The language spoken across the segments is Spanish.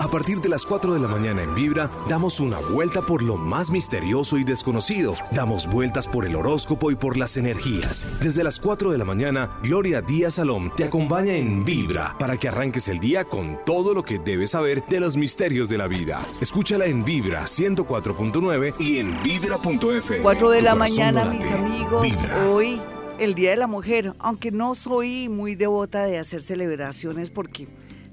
A partir de las 4 de la mañana en Vibra, damos una vuelta por lo más misterioso y desconocido. Damos vueltas por el horóscopo y por las energías. Desde las 4 de la mañana, Gloria Díaz Salom te acompaña en Vibra para que arranques el día con todo lo que debes saber de los misterios de la vida. Escúchala en Vibra 104.9 y en Vibra.f. 4 de la mañana, mis amigos. Hoy, el Día de la Mujer, aunque no soy muy devota de hacer celebraciones porque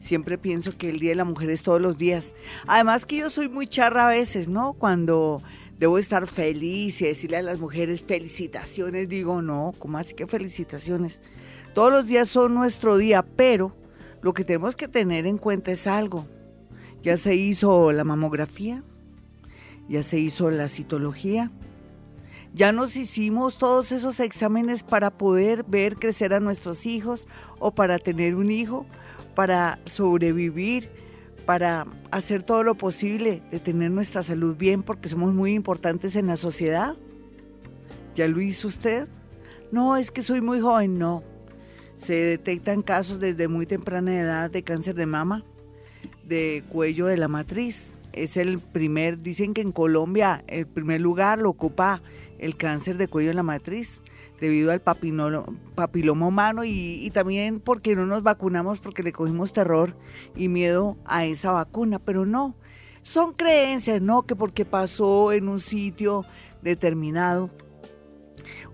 Siempre pienso que el Día de la Mujer es todos los días. Además que yo soy muy charra a veces, ¿no? Cuando debo estar feliz y decirle a las mujeres felicitaciones, digo, no, ¿cómo así que felicitaciones? Todos los días son nuestro día, pero lo que tenemos que tener en cuenta es algo. Ya se hizo la mamografía, ya se hizo la citología, ya nos hicimos todos esos exámenes para poder ver crecer a nuestros hijos o para tener un hijo para sobrevivir, para hacer todo lo posible de tener nuestra salud bien porque somos muy importantes en la sociedad. ¿Ya lo hizo usted? No, es que soy muy joven, no. Se detectan casos desde muy temprana edad de cáncer de mama, de cuello de la matriz. Es el primer, dicen que en Colombia el primer lugar lo ocupa el cáncer de cuello de la matriz debido al papiloma humano y, también porque no nos vacunamos porque le cogimos terror y miedo a esa vacuna, pero no, son creencias, no que porque pasó en un sitio determinado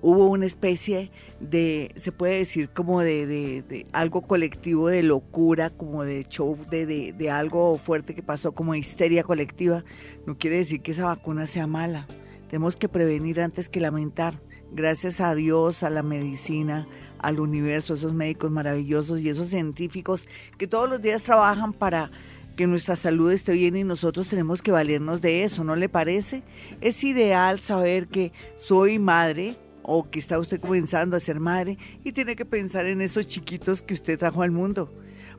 hubo una especie de, se puede decir como de, de, algo colectivo de locura, como de show, de, de algo fuerte que pasó, como histeria colectiva, no quiere decir que esa vacuna sea mala. Tenemos que prevenir antes que lamentar gracias a Dios, a la medicina, al universo, esos médicos maravillosos y esos científicos que todos los días trabajan para que nuestra salud esté bien y nosotros tenemos que valernos de eso, ¿no le parece? Es ideal saber que soy madre o que está usted comenzando a ser madre y tiene que pensar en esos chiquitos que usted trajo al mundo.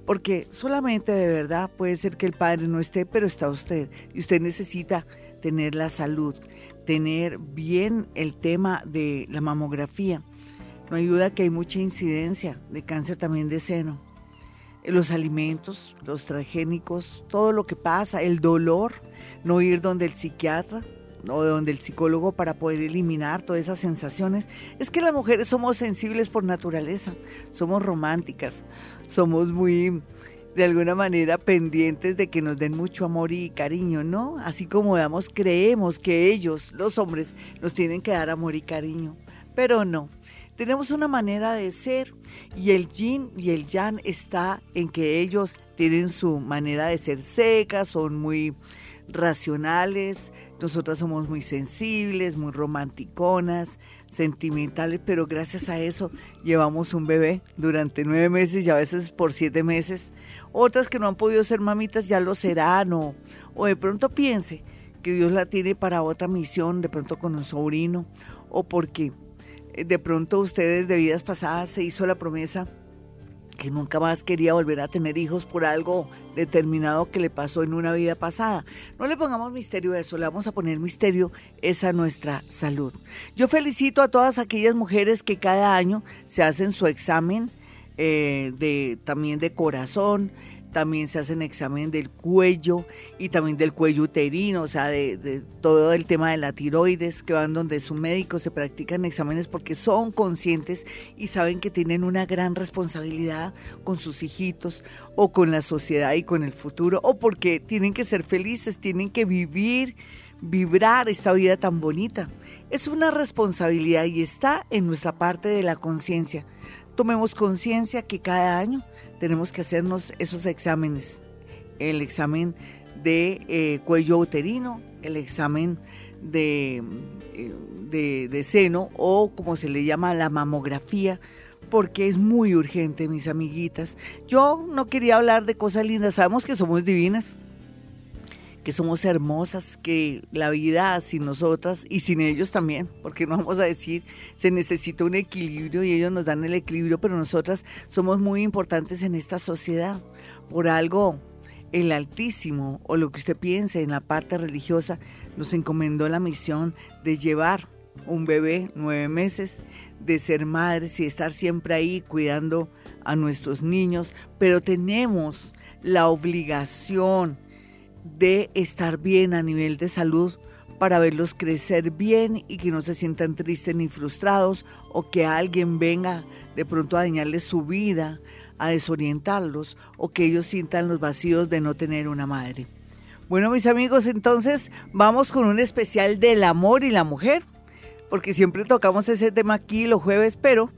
Porque solamente de verdad puede ser que el padre no esté, pero está usted. Y usted necesita tener la salud tener bien el tema de la mamografía. No ayuda que hay mucha incidencia de cáncer también de seno. Los alimentos, los transgénicos, todo lo que pasa, el dolor, no ir donde el psiquiatra o donde el psicólogo para poder eliminar todas esas sensaciones. Es que las mujeres somos sensibles por naturaleza, somos románticas, somos muy de alguna manera pendientes de que nos den mucho amor y cariño, ¿no? Así como damos, creemos que ellos, los hombres, nos tienen que dar amor y cariño, pero no. Tenemos una manera de ser y el yin y el yang está en que ellos tienen su manera de ser secas, son muy racionales, nosotras somos muy sensibles, muy romanticonas, sentimentales, pero gracias a eso llevamos un bebé durante nueve meses y a veces por siete meses otras que no han podido ser mamitas ya lo serán o, o de pronto piense que Dios la tiene para otra misión, de pronto con un sobrino o porque eh, de pronto ustedes de vidas pasadas se hizo la promesa que nunca más quería volver a tener hijos por algo determinado que le pasó en una vida pasada. No le pongamos misterio a eso, le vamos a poner misterio esa nuestra salud. Yo felicito a todas aquellas mujeres que cada año se hacen su examen eh, de, también de corazón, también se hacen examen del cuello y también del cuello uterino, o sea, de, todo el tema de la tiroides, que van donde su médico, se practican exámenes porque son conscientes y saben que tienen una gran responsabilidad con sus hijitos o con la sociedad y con el futuro, o porque tienen que ser felices, tienen que vivir, vibrar esta vida tan bonita. Es una responsabilidad y está en nuestra parte de la conciencia tomemos conciencia que cada año tenemos que hacernos esos exámenes. El examen de eh, cuello uterino, el examen de, eh, de, de seno o como se le llama la mamografía, porque es muy urgente, mis amiguitas. Yo no quería hablar de cosas lindas, sabemos que somos divinas, que somos hermosas, que la vida sin nosotras y sin ellos también, porque no vamos a decir, se necesita un equilibrio y ellos nos dan el equilibrio, pero nosotras somos muy importantes en esta sociedad. Por algo, el Altísimo, o lo que usted piense en la parte religiosa, nos encomendó la misión de llevar un bebé nueve meses, de ser madres y estar siempre ahí cuidando a nuestros niños, pero tenemos la obligación, de estar bien a nivel de salud para verlos crecer bien y que no se sientan tristes ni frustrados o que alguien venga de pronto a dañarles su vida, a desorientarlos o que ellos sientan los vacíos de no tener una madre. Bueno, mis amigos, entonces vamos con un especial del amor y la mujer, porque siempre tocamos ese tema aquí los jueves, pero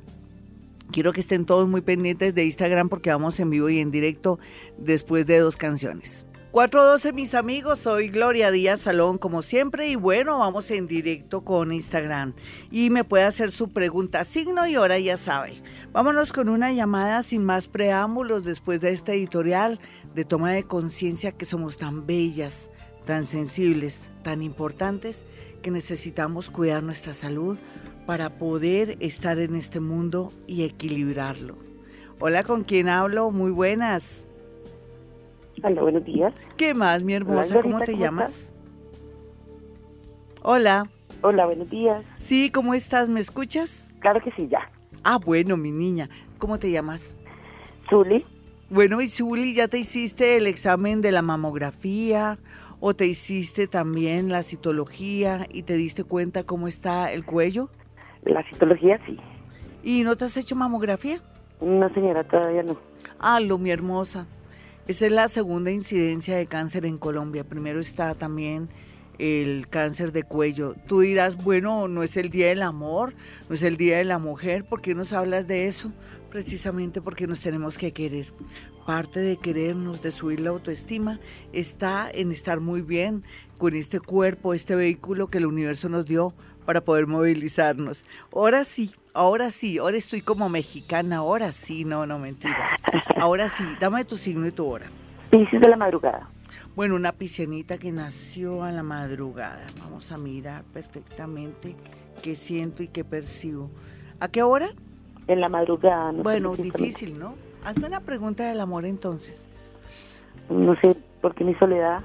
quiero que estén todos muy pendientes de Instagram porque vamos en vivo y en directo después de dos canciones. 412 mis amigos, soy Gloria Díaz Salón como siempre y bueno, vamos en directo con Instagram y me puede hacer su pregunta, signo y hora ya sabe. Vámonos con una llamada sin más preámbulos después de este editorial de toma de conciencia que somos tan bellas, tan sensibles, tan importantes que necesitamos cuidar nuestra salud para poder estar en este mundo y equilibrarlo. Hola, ¿con quién hablo? Muy buenas. Hola, buenos días. ¿Qué más, mi hermosa? ¿Cómo te llamas? Hola. Hola, buenos días. Sí, ¿cómo estás? ¿Me escuchas? Claro que sí, ya. Ah, bueno, mi niña. ¿Cómo te llamas? Zuli. Bueno, y Zuli, ¿ya te hiciste el examen de la mamografía o te hiciste también la citología y te diste cuenta cómo está el cuello? La citología sí. ¿Y no te has hecho mamografía? No, señora, todavía no. Ah, lo mi hermosa. Esa es la segunda incidencia de cáncer en Colombia. Primero está también el cáncer de cuello. Tú dirás, bueno, no es el Día del Amor, no es el Día de la Mujer, ¿por qué nos hablas de eso? Precisamente porque nos tenemos que querer. Parte de querernos, de subir la autoestima, está en estar muy bien con este cuerpo, este vehículo que el universo nos dio para poder movilizarnos. Ahora sí, ahora sí, ahora estoy como mexicana, ahora sí, no, no mentiras. Ahora sí, dame tu signo y tu hora. Piscis de la madrugada. Bueno, una piscianita que nació a la madrugada. Vamos a mirar perfectamente qué siento y qué percibo. ¿A qué hora? En la madrugada. bueno, difícil, ¿no? Hazme una pregunta del amor entonces. No sé, ¿por qué mi soledad?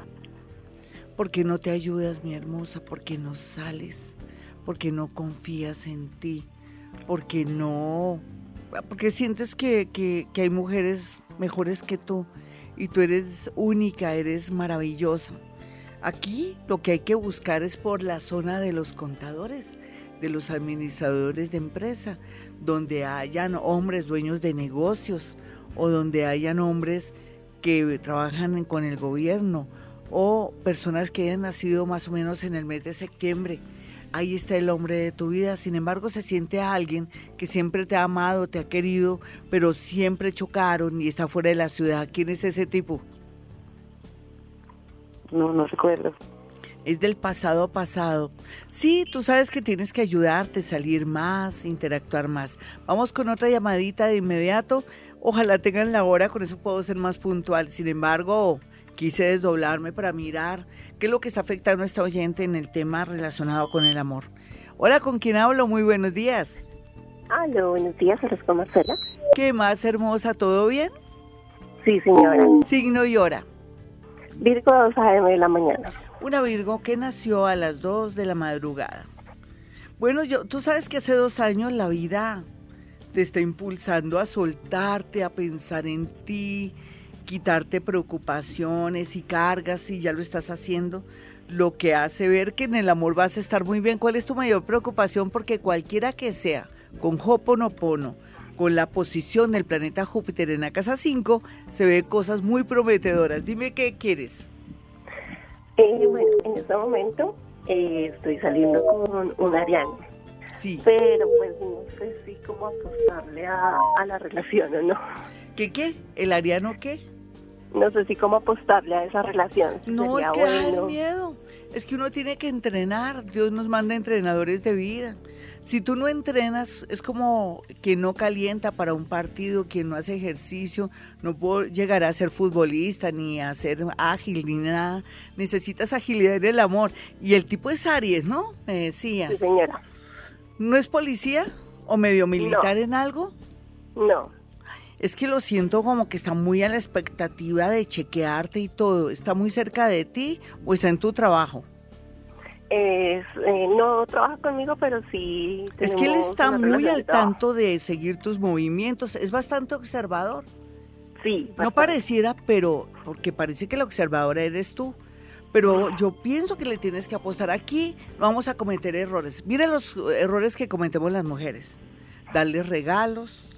Porque no te ayudas, mi hermosa, porque no sales, porque no confías en ti, porque no, porque sientes que, que, que hay mujeres mejores que tú y tú eres única, eres maravillosa. Aquí lo que hay que buscar es por la zona de los contadores, de los administradores de empresa, donde hayan hombres dueños de negocios o donde hayan hombres que trabajan con el gobierno o personas que hayan nacido más o menos en el mes de septiembre ahí está el hombre de tu vida. Sin embargo, se siente a alguien que siempre te ha amado, te ha querido, pero siempre chocaron y está fuera de la ciudad. ¿Quién es ese tipo? No, no recuerdo. Es del pasado pasado. Sí, tú sabes que tienes que ayudarte, salir más, interactuar más. Vamos con otra llamadita de inmediato. Ojalá tengan la hora, con eso puedo ser más puntual. Sin embargo, quise desdoblarme para mirar qué es lo que está afectando a esta oyente en el tema relacionado con el amor. Hola, ¿con quién hablo? Muy buenos días. Hola, buenos días, con Marcela. ¿Qué más hermosa? ¿Todo bien? Sí, señora. Signo y hora. Virgo 2 a.m. de la mañana. Una Virgo que nació a las 2 de la madrugada. Bueno, yo, tú sabes que hace dos años la vida te está impulsando a soltarte, a pensar en ti, quitarte preocupaciones y cargas y ya lo estás haciendo, lo que hace ver que en el amor vas a estar muy bien. ¿Cuál es tu mayor preocupación? Porque cualquiera que sea, con Hoponopono, con la posición del planeta Júpiter en la casa 5, se ve cosas muy prometedoras. Dime qué quieres. Eh, bueno, en este momento eh, estoy saliendo con un ariano. Sí. Pero pues no sé si cómo apostarle a, a la relación o no. ¿Qué qué? ¿El ariano qué? No sé si cómo apostarle a esa relación. No, es que da miedo. Es que uno tiene que entrenar. Dios nos manda entrenadores de vida. Si tú no entrenas, es como quien no calienta para un partido, quien no hace ejercicio, no puedo llegar a ser futbolista, ni a ser ágil, ni nada. Necesitas agilidad en el amor. Y el tipo es Aries, ¿no? Me decías. Sí, señora. ¿No es policía o medio militar en algo? No es que lo siento como que está muy a la expectativa de chequearte y todo. ¿Está muy cerca de ti o está en tu trabajo? Eh, no trabaja conmigo, pero sí. Es que él está muy al tanto de seguir tus movimientos. Es bastante observador. Sí. No pareciera, pero porque parece que la observadora eres tú. pero yo pienso que le tienes que apostar. Aquí vamos a cometer errores. Mira los errores que cometemos las mujeres. Darles regalos.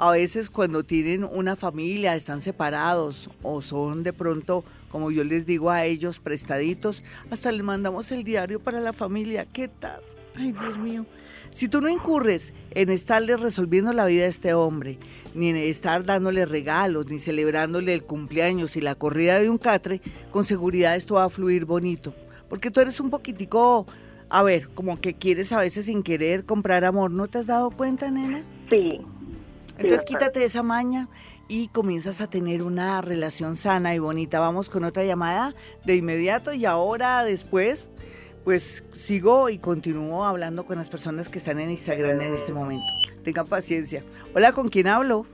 A veces cuando tienen una familia, están separados o son de pronto, como yo les digo a ellos, prestaditos, hasta les mandamos el diario para la familia. ¿Qué tal? Ay, Dios mío. Si tú no incurres en estarle resolviendo la vida a este hombre, ni en estar dándole regalos, ni celebrándole el cumpleaños y la corrida de un catre, con seguridad esto va a fluir bonito. Porque tú eres un poquitico, a ver, como que quieres a veces sin querer comprar amor. ¿No te has dado cuenta, nena? Sí. Entonces quítate esa maña y comienzas a tener una relación sana y bonita. Vamos con otra llamada de inmediato y ahora después pues sigo y continúo hablando con las personas que están en Instagram en este momento. Tengan paciencia. Hola, ¿con quién hablo?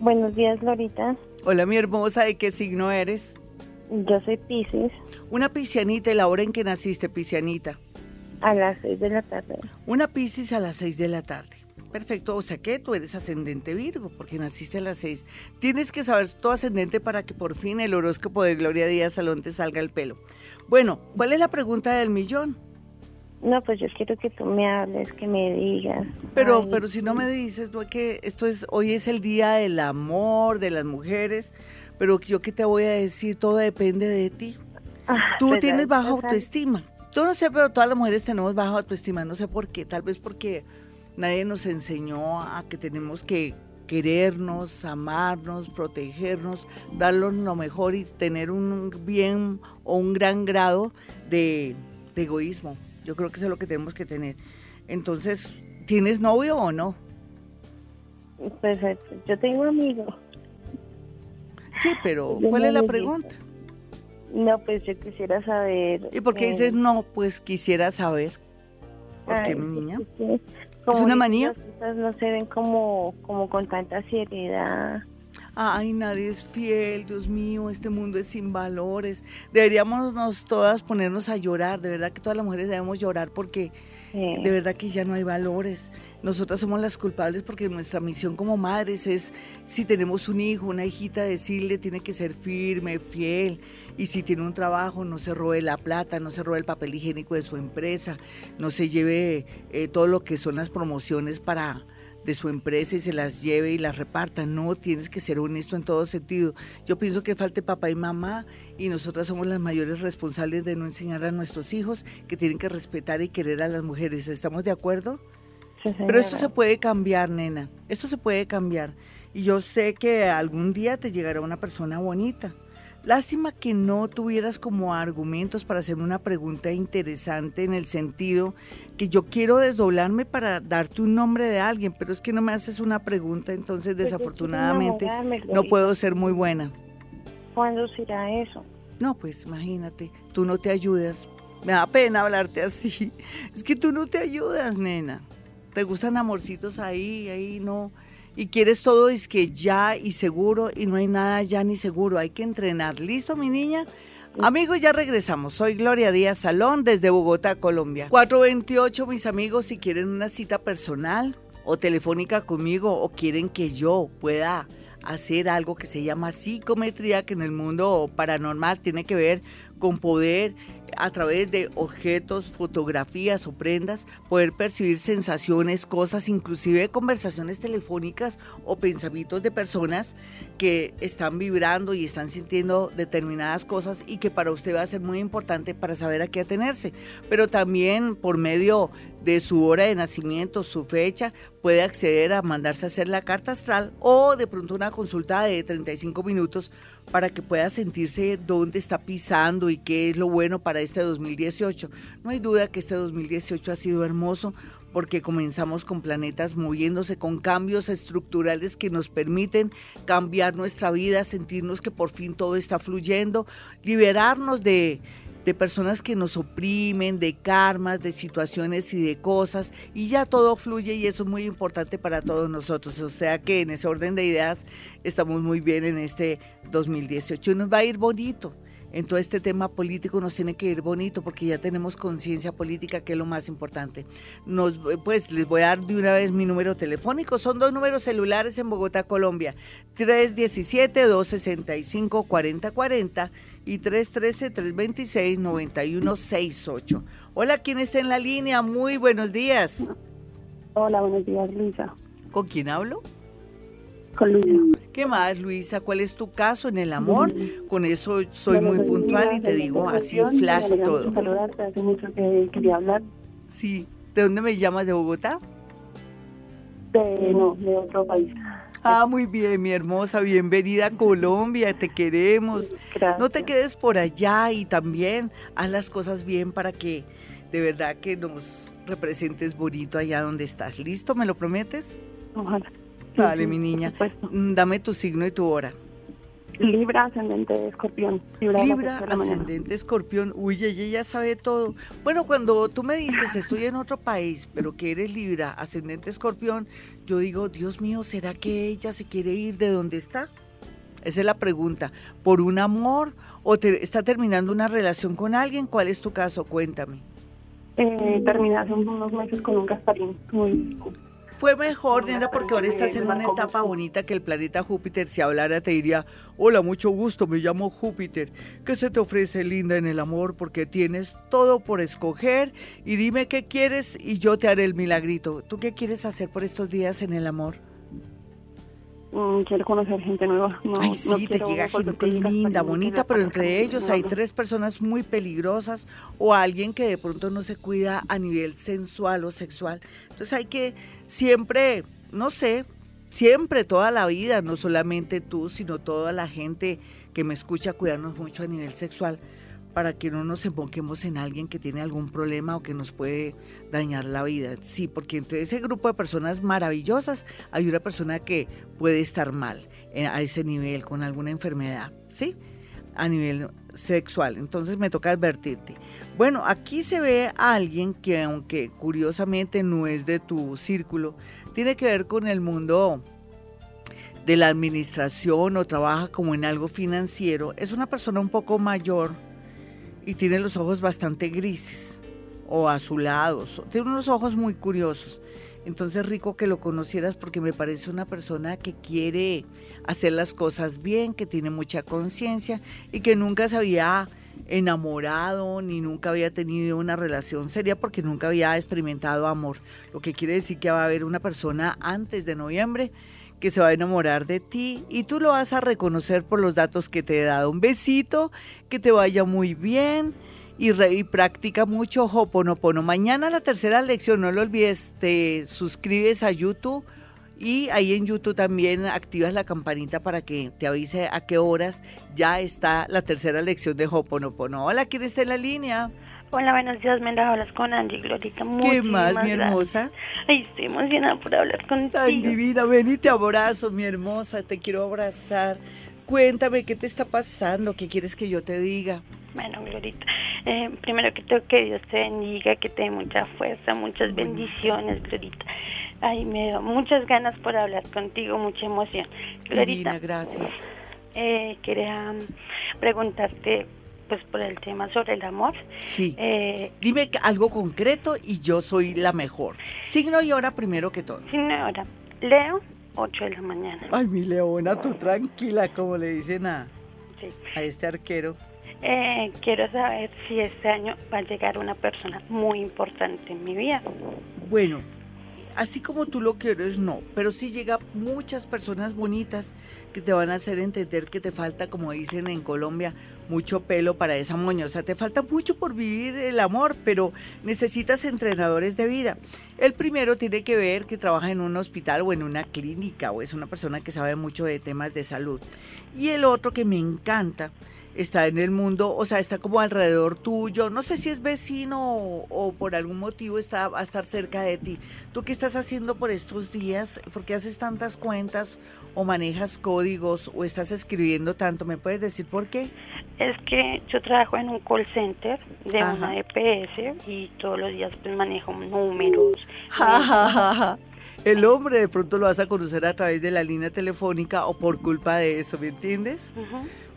Buenos días, Lorita. Hola, mi hermosa, ¿de qué signo eres? Yo soy Pisces. Una piscianita, ¿y la hora en que naciste, piscianita? A las seis de la tarde. Una piscis a las seis de la tarde. Perfecto, o sea que tú eres ascendente Virgo, porque naciste a las seis. Tienes que saber tu ascendente para que por fin el horóscopo de Gloria Díaz Salón te salga el pelo. Bueno, ¿cuál es la pregunta del millón? No, pues yo quiero que tú me hables, que me digas. Pero, pero si no me dices, no que esto es, hoy es el día del amor, de las mujeres, pero yo qué te voy a decir, todo depende de ti. Ah, tú tienes baja autoestima. Yo no sé, pero todas las mujeres tenemos baja autoestima, no sé por qué, tal vez porque Nadie nos enseñó a que tenemos que querernos, amarnos, protegernos, darnos lo mejor y tener un bien o un gran grado de, egoísmo. Yo creo que eso es lo que tenemos que tener. Entonces, ¿tienes novio o no? Pues yo tengo amigos. Sí, pero ¿cuál es la pregunta? No, pues yo quisiera saber. ¿Y por qué dices eh, no? Pues quisiera saber. ¿Por qué, mi niña? ¿Es una manía? no se ven como, como con tanta seriedad. Ay, nadie es fiel, Dios mío, este mundo es sin valores. Deberíamos todas ponernos a llorar, de verdad que todas las mujeres debemos llorar porque de verdad que ya no hay valores. Nosotras somos las culpables porque nuestra misión como madres es, si tenemos un hijo, una hijita, decirle tiene que ser firme, fiel, y si tiene un trabajo, no se robe la plata, no se robe el papel higiénico de su empresa, no se lleve eh, todo lo que son las promociones para de su empresa y se las lleve y las reparta. No, tienes que ser honesto en todo sentido. Yo pienso que falte papá y mamá y nosotras somos las mayores responsables de no enseñar a nuestros hijos que tienen que respetar y querer a las mujeres. ¿Estamos de acuerdo? Pero esto se puede cambiar, nena. Esto se puede cambiar. Y yo sé que algún día te llegará una persona bonita. Lástima que no tuvieras como argumentos para hacerme una pregunta interesante en el sentido que yo quiero desdoblarme para darte un nombre de alguien, pero es que no me haces una pregunta, entonces pues desafortunadamente no puedo ser muy buena. ¿Cuándo será eso? No, pues imagínate, tú no te ayudas. Me da pena hablarte así. Es que tú no te ayudas, nena te gustan amorcitos ahí, ahí no. Y quieres todo es que ya y seguro y no hay nada ya ni seguro, hay que entrenar. ¿Listo, mi niña? Amigos, ya regresamos. Soy Gloria Díaz Salón desde Bogotá, Colombia. 428, mis amigos, si quieren una cita personal o telefónica conmigo o quieren que yo pueda hacer algo que se llama psicometría, que en el mundo paranormal tiene que ver con poder a través de objetos, fotografías o prendas, poder percibir sensaciones, cosas, inclusive conversaciones telefónicas o pensamientos de personas que están vibrando y están sintiendo determinadas cosas y que para usted va a ser muy importante para saber a qué atenerse. Pero también por medio de su hora de nacimiento, su fecha, puede acceder a mandarse a hacer la carta astral o de pronto una consulta de 35 minutos para que pueda sentirse dónde está pisando y qué es lo bueno para este 2018. No hay duda que este 2018 ha sido hermoso porque comenzamos con planetas moviéndose con cambios estructurales que nos permiten cambiar nuestra vida, sentirnos que por fin todo está fluyendo, liberarnos de de personas que nos oprimen, de karmas, de situaciones y de cosas, y ya todo fluye y eso es muy importante para todos nosotros. O sea que en ese orden de ideas estamos muy bien en este 2018 y nos va a ir bonito. En todo este tema político nos tiene que ir bonito porque ya tenemos conciencia política que es lo más importante. Nos, pues les voy a dar de una vez mi número telefónico. Son dos números celulares en Bogotá, Colombia. 317-265-4040 y 313-326-9168. Hola, ¿quién está en la línea? Muy buenos días. Hola, buenos días, Luisa. ¿Con quién hablo? Con Luisa. ¿Qué más, Luisa? ¿Cuál es tu caso en el amor? Con eso soy muy puntual y te digo así flash todo. Saludarte, hace mucho que quería hablar. Sí. ¿De dónde me llamas? ¿De Bogotá? De, no, de otro país. Ah, muy bien, mi hermosa, bienvenida a Colombia, te queremos. Gracias. No te quedes por allá y también haz las cosas bien para que de verdad que nos representes bonito allá donde estás. ¿Listo? ¿Me lo prometes? Ojalá. Dale, mi niña. Mm, dame tu signo y tu hora. Libra, ascendente, escorpión. Libra, ascendente, escorpión. Uy, ella ya sabe todo. Bueno, cuando tú me dices, estoy en otro país, pero que eres Libra, ascendente, escorpión, yo digo, Dios mío, ¿será que ella se quiere ir de donde está? Esa es la pregunta. ¿Por un amor o te, está terminando una relación con alguien? ¿Cuál es tu caso? Cuéntame. Eh, terminé hace unos meses con un Gasparín. Muy fue mejor, nena, porque ahora estás en una etapa bonita que el planeta Júpiter, si hablara, te diría, hola, mucho gusto, me llamo Júpiter. ¿Qué se te ofrece, linda, en el amor? Porque tienes todo por escoger y dime qué quieres y yo te haré el milagrito. ¿Tú qué quieres hacer por estos días en el amor? Mm, quiero conocer gente nueva. Ay, sí, te llega gente linda, bonita, pero entre ellos hay tres personas muy peligrosas o alguien que de pronto no se cuida a nivel sensual o sexual. Entonces hay que siempre, no sé, siempre, toda la vida, no solamente tú, sino toda la gente que me escucha, cuidarnos mucho a nivel sexual para que no nos enfoquemos en alguien que tiene algún problema o que nos puede dañar la vida. Sí, porque entre ese grupo de personas maravillosas hay una persona que puede estar mal eh, a ese nivel, con alguna enfermedad, ¿sí? A nivel sexual. Entonces me toca advertirte. Bueno, aquí se ve a alguien que aunque curiosamente no es de tu círculo, tiene que ver con el mundo de la administración o trabaja como en algo financiero. Es una persona un poco mayor y tiene los ojos bastante grises o azulados. Tiene unos ojos muy curiosos. Entonces rico que lo conocieras porque me parece una persona que quiere hacer las cosas bien, que tiene mucha conciencia y que nunca se había enamorado ni nunca había tenido una relación seria porque nunca había experimentado amor. Lo que quiere decir que va a haber una persona antes de noviembre que se va a enamorar de ti y tú lo vas a reconocer por los datos que te he dado. Un besito, que te vaya muy bien y, y practica mucho Hoponopono. Mañana la tercera lección, no lo olvides, te suscribes a YouTube y ahí en YouTube también activas la campanita para que te avise a qué horas ya está la tercera lección de Hoponopono. Hola, ¿quién está en la línea? Hola, buenos días, me hablas con Angie Glorita. ¿Qué más, mi hermosa? Ay, estoy emocionada por hablar contigo. Tan divina, ven y te abrazo, mi hermosa, te quiero abrazar. Cuéntame, ¿qué te está pasando? ¿Qué quieres que yo te diga? Bueno, Glorita, eh, primero que todo, que Dios te bendiga, que te dé mucha fuerza, muchas bendiciones, Glorita. Ay, me da muchas ganas por hablar contigo, mucha emoción. Glorita, Divina, gracias. Eh, quería preguntarte pues por el tema sobre el amor. Sí. Eh, Dime algo concreto y yo soy la mejor. Signo y hora primero que todo. Signo y hora. Leo, 8 de la mañana. Ay, mi leona, tú tranquila, como le dicen a, a este arquero. Eh, quiero saber si este año va a llegar una persona muy importante en mi vida. Bueno, así como tú lo quieres, no, pero sí llega muchas personas bonitas que te van a hacer entender que te falta, como dicen en Colombia, mucho pelo para esa moña. O sea, te falta mucho por vivir el amor, pero necesitas entrenadores de vida. El primero tiene que ver que trabaja en un hospital o en una clínica o es una persona que sabe mucho de temas de salud. Y el otro que me encanta está en el mundo, o sea, está como alrededor tuyo, no sé si es vecino o, por algún motivo está a estar cerca de ti. ¿Tú qué estás haciendo por estos días? ¿Por qué haces tantas cuentas o manejas códigos o estás escribiendo tanto? ¿Me puedes decir por qué? Es que yo trabajo en un call center de una EPS y todos los días pues manejo números. El hombre de pronto lo vas a conocer a través de la línea telefónica o por culpa de eso, ¿me entiendes?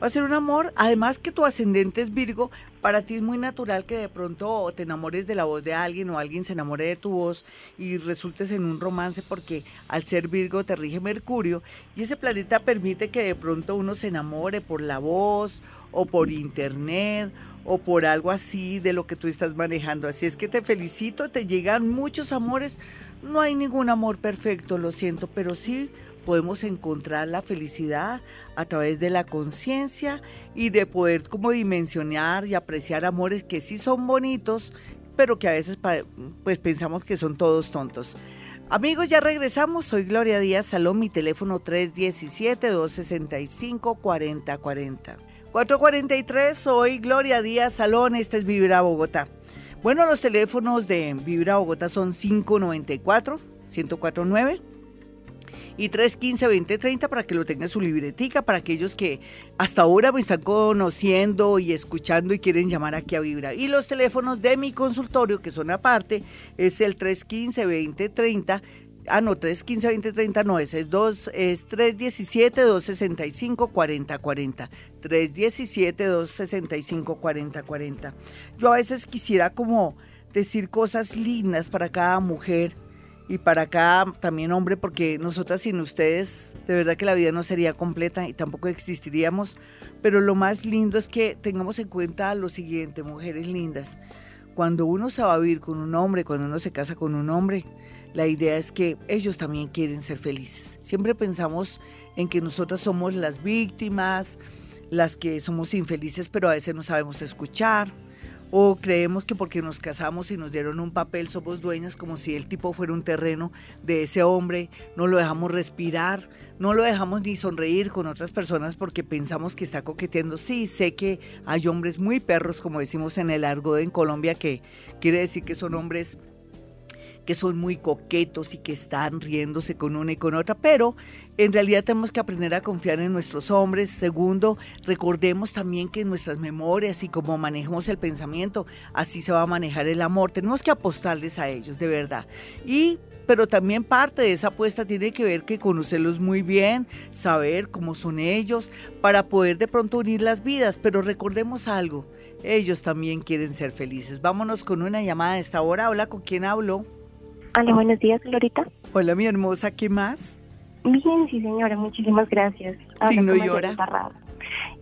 Va a ser un amor, además que tu ascendente es Virgo, para ti es muy natural que de pronto te enamores de la voz de alguien o alguien se enamore de tu voz y resultes en un romance porque al ser Virgo te rige Mercurio y ese planeta permite que de pronto uno se enamore por la voz o por internet o por algo así de lo que tú estás manejando. Así es que te felicito, te llegan muchos amores. No hay ningún amor perfecto, lo siento, pero sí podemos encontrar la felicidad a través de la conciencia y de poder como dimensionar y apreciar amores que sí son bonitos, pero que a veces pues pensamos que son todos tontos. Amigos, ya regresamos. Soy Gloria Díaz Salón, mi teléfono 317-265-4040. 443, soy Gloria Díaz Salón, este es Vibra Bogotá. Bueno, los teléfonos de Vibra Bogotá son 594 1049 y 315-2030 para que lo tengan en su libretica, para aquellos que hasta ahora me están conociendo y escuchando y quieren llamar aquí a Vibra. Y los teléfonos de mi consultorio, que son aparte, es el 315-2030 Ah, no, 315-2030 no, es, es 317-265-4040. 317-265-4040. Yo a veces quisiera como decir cosas lindas para cada mujer y para cada también hombre, porque nosotras sin ustedes, de verdad que la vida no sería completa y tampoco existiríamos. Pero lo más lindo es que tengamos en cuenta lo siguiente, mujeres lindas. Cuando uno se va a vivir con un hombre, cuando uno se casa con un hombre, la idea es que ellos también quieren ser felices. Siempre pensamos en que nosotras somos las víctimas, las que somos infelices, pero a veces no sabemos escuchar. O creemos que porque nos casamos y nos dieron un papel somos dueñas como si el tipo fuera un terreno de ese hombre, no lo dejamos respirar, no lo dejamos ni sonreír con otras personas porque pensamos que está coqueteando. Sí, sé que hay hombres muy perros, como decimos en el argot en Colombia, que quiere decir que son hombres que son muy coquetos y que están riéndose con una y con otra, pero en realidad tenemos que aprender a confiar en nuestros hombres. Segundo, recordemos también que nuestras memorias y cómo manejamos el pensamiento, así se va a manejar el amor. Tenemos que apostarles a ellos, de verdad. Y pero también parte de esa apuesta tiene que ver que conocerlos muy bien, saber cómo son ellos, para poder de pronto unir las vidas. Pero recordemos algo, ellos también quieren ser felices. Vámonos con una llamada a esta hora. Hola, ¿con quién hablo? Hola, buenos días, Glorita. Hola, mi hermosa, ¿qué más? Bien, sí, señora, muchísimas gracias. Signo y hora.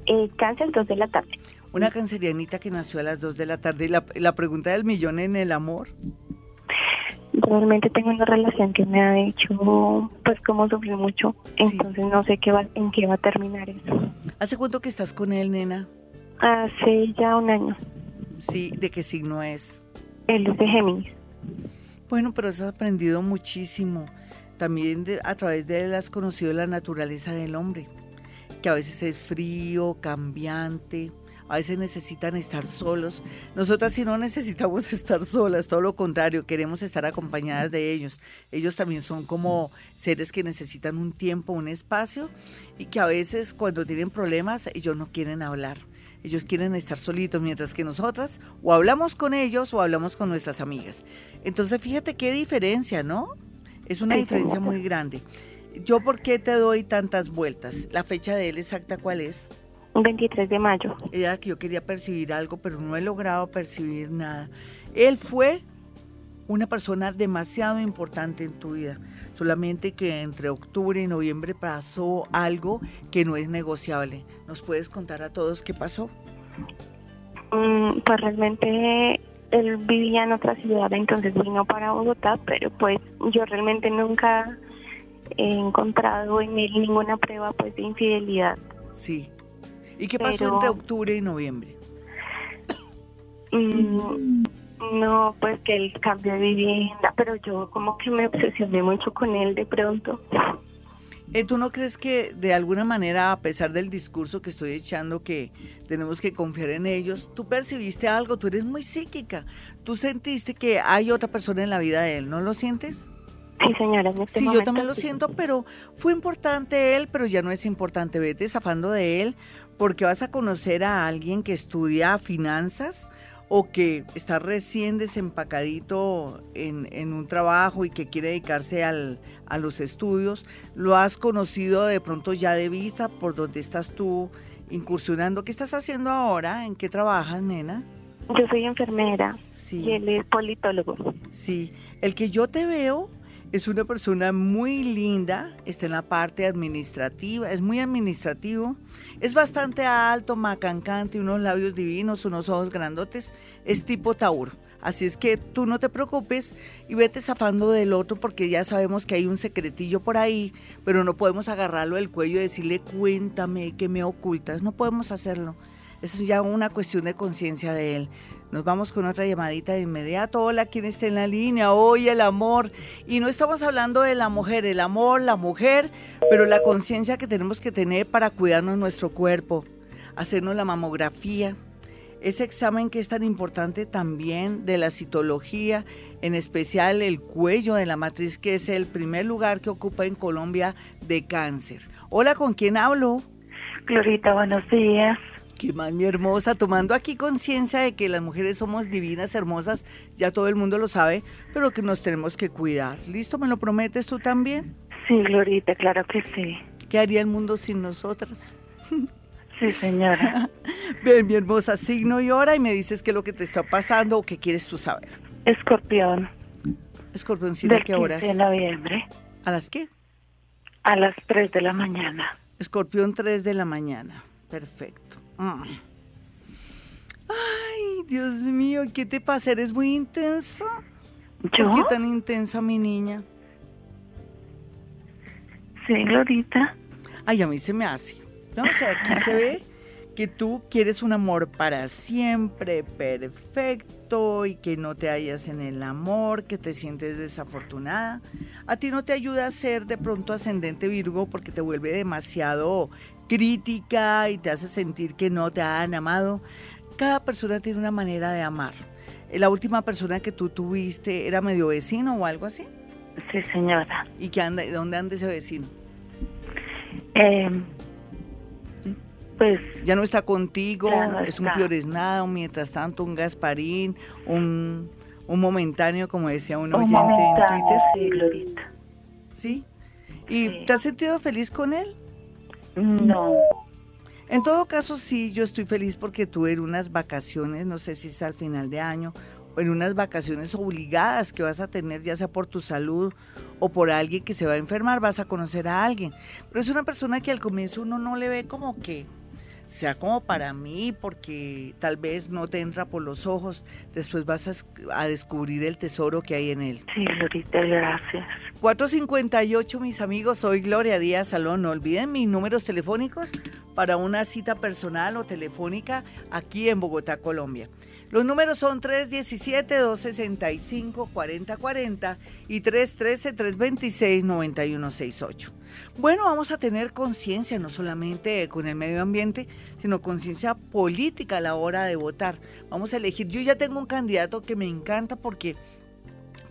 Eh, cáncer, 2 de la tarde. Una cancerianita que nació a las 2 de la tarde. ¿Y la, la pregunta del millón en el amor? Realmente tengo una relación que me ha hecho, pues, como sufrir mucho. Entonces no sé qué va, en qué va a terminar eso. ¿Hace cuánto que estás con él, nena? Hace ya un año. Sí, ¿de qué signo es? Él es de Géminis. Bueno, pero has aprendido muchísimo. También a través de él has conocido la naturaleza del hombre, que a veces es frío, cambiante, a veces necesitan estar solos. Nosotras sí no necesitamos estar solas, todo lo contrario, queremos estar acompañadas de ellos. Ellos también son como seres que necesitan un tiempo, un espacio y que a veces cuando tienen problemas ellos no quieren hablar. Ellos quieren estar solitos mientras que nosotras o hablamos con ellos o hablamos con nuestras amigas. Entonces fíjate qué diferencia, ¿no? Es una diferencia muy grande. ¿Yo por qué te doy tantas vueltas? ¿La fecha de él exacta cuál es? 23 de mayo. Era que yo quería percibir algo, pero no he logrado percibir nada. Él fue una persona demasiado importante en tu vida, solamente que entre octubre y noviembre pasó algo que no es negociable. ¿Nos puedes contar a todos qué pasó? Mm, pues realmente él vivía en otra ciudad, entonces vino para Bogotá, pero pues yo realmente nunca he encontrado en él ninguna prueba pues de infidelidad. Sí. ¿Y qué pasó entre octubre y noviembre? Mm, no, pues que él cambió de vivienda, pero yo como que me obsesioné mucho con él de pronto. Eh, ¿Tú no crees que de alguna manera, a pesar del discurso que estoy echando, que tenemos que confiar en ellos, tú percibiste algo, tú eres muy psíquica, tú sentiste que hay otra persona en la vida de él, ¿no lo sientes? Sí, señora. Este sí, yo también lo siento, pero fue importante él, pero ya no es importante. Vete zafando de él porque vas a conocer a alguien que estudia finanzas o que está recién desempacadito en, en un trabajo y que quiere dedicarse al, a los estudios, lo has conocido de pronto ya de vista por donde estás tú incursionando. ¿Qué estás haciendo ahora? ¿En qué trabajas, nena? Yo soy enfermera sí. y él es politólogo. Sí, el que yo te veo es una persona muy linda, está en la parte administrativa, es muy administrativo, es bastante alto, macancante, unos labios divinos, unos ojos grandotes, es tipo Tauro. Así es que tú no te preocupes y vete zafando del otro porque ya sabemos que hay un secretillo por ahí, pero no podemos agarrarlo del cuello y decirle cuéntame que me ocultas, no podemos hacerlo. Eso es ya una cuestión de conciencia de él. Nos vamos con otra llamadita de inmediato. Hola, ¿quién está en la línea? Hoy el amor. Y no estamos hablando de la mujer, el amor, la mujer, pero la conciencia que tenemos que tener para cuidarnos nuestro cuerpo, hacernos la mamografía, ese examen que es tan importante también de la citología, en especial el cuello de la matriz, que es el primer lugar que ocupa en Colombia de cáncer. Hola, ¿con quién hablo? Glorita, buenos días. Qué más, mi hermosa, tomando aquí conciencia de que las mujeres somos divinas, hermosas, ya todo el mundo lo sabe, pero que nos tenemos que cuidar. ¿Listo? ¿Me lo prometes tú también? Sí, Glorita, claro que sí. ¿Qué haría el mundo sin nosotras? Sí, señora. Bien, mi hermosa, signo y hora y me dices qué es lo que te está pasando o qué quieres tú saber. Escorpión. Escorpión, ¿sí de qué horas? de noviembre. ¿A las qué? A las 3 de la mañana. Escorpión, 3 de la mañana. Perfecto. Ay, Dios mío, ¿qué te pasa? ¿Eres muy intensa? ¿Yo? ¿Por qué tan intensa, mi niña? Sí, Glorita. Ay, a mí se me hace. No, o sea, aquí se ve que tú quieres un amor para siempre, perfecto, y que no te hallas en el amor, que te sientes desafortunada. A ti no te ayuda a ser de pronto ascendente Virgo porque te vuelve demasiado crítica y te hace sentir que no te han amado. Cada persona tiene una manera de amar. ¿La última persona que tú tuviste era medio vecino o algo así? Sí, señora. ¿Y qué anda, dónde anda ese vecino? Eh, pues... Ya no está contigo, es un un mientras tanto, un Gasparín, un, un momentáneo, como decía un, oyente en Twitter. Sí, Glorita. ¿Sí? ¿Y te has sentido feliz con él? No. En todo caso, sí, yo estoy feliz porque tuve en unas vacaciones, no sé si es al final de año, o en unas vacaciones obligadas que vas a tener, ya sea por tu salud o por alguien que se va a enfermar, vas a conocer a alguien. Pero es una persona que al comienzo uno no le ve como que sea como para mí, porque tal vez no te entra por los ojos, después vas a, descubrir el tesoro que hay en él. Sí, Glorita, gracias. 458, mis amigos, soy Gloria Díaz Salón. No olviden mis números telefónicos para una cita personal o telefónica aquí en Bogotá, Colombia. Los números son 317-265-4040 y 313-326-9168. Bueno, vamos a tener conciencia no solamente con el medio ambiente, sino conciencia política a la hora de votar. Vamos a elegir, yo ya tengo un candidato que me encanta porque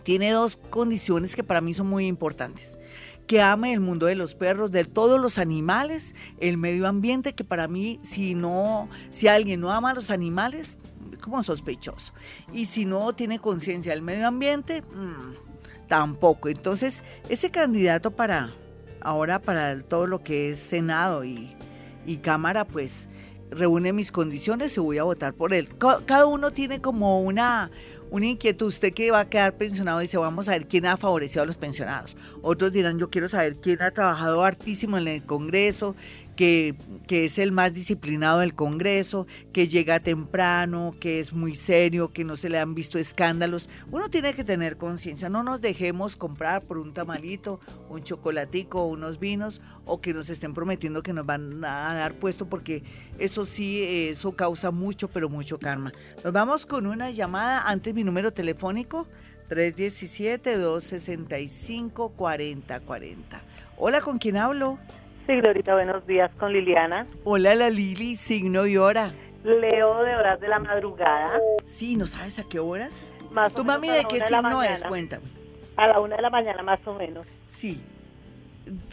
tiene dos condiciones que para mí son muy importantes que ame el mundo de los perros, de todos los animales, el medio ambiente, que para mí, si no, si alguien no ama a los animales, como sospechoso. Y si no tiene conciencia del medio ambiente, mm, tampoco. Entonces, ese candidato para ahora para todo lo que es Senado y, Cámara, pues reúne mis condiciones y voy a votar por él. Cada uno tiene como una, una inquietud. Usted que va a quedar pensionado dice, vamos a ver quién ha favorecido a los pensionados. Otros dirán, yo quiero saber quién ha trabajado hartísimo en el Congreso, que, es el más disciplinado del Congreso, que llega temprano, que es muy serio, que no se le han visto escándalos. Uno tiene que tener conciencia, no nos dejemos comprar por un tamalito, un chocolatico, unos vinos, o que nos estén prometiendo que nos van a dar puesto, porque eso sí, eso causa mucho, pero mucho karma. Nos vamos con una llamada, antes mi número telefónico, 317-265-4040. Hola, ¿con quién hablo? Sí, Glorita, buenos días con Liliana. Hola, la Lili, signo y hora. Leo de horas de la madrugada. Sí, ¿no sabes a qué horas? Más ¿Tu mami de qué signo es? Cuéntame. A la una de la mañana más o menos. Sí.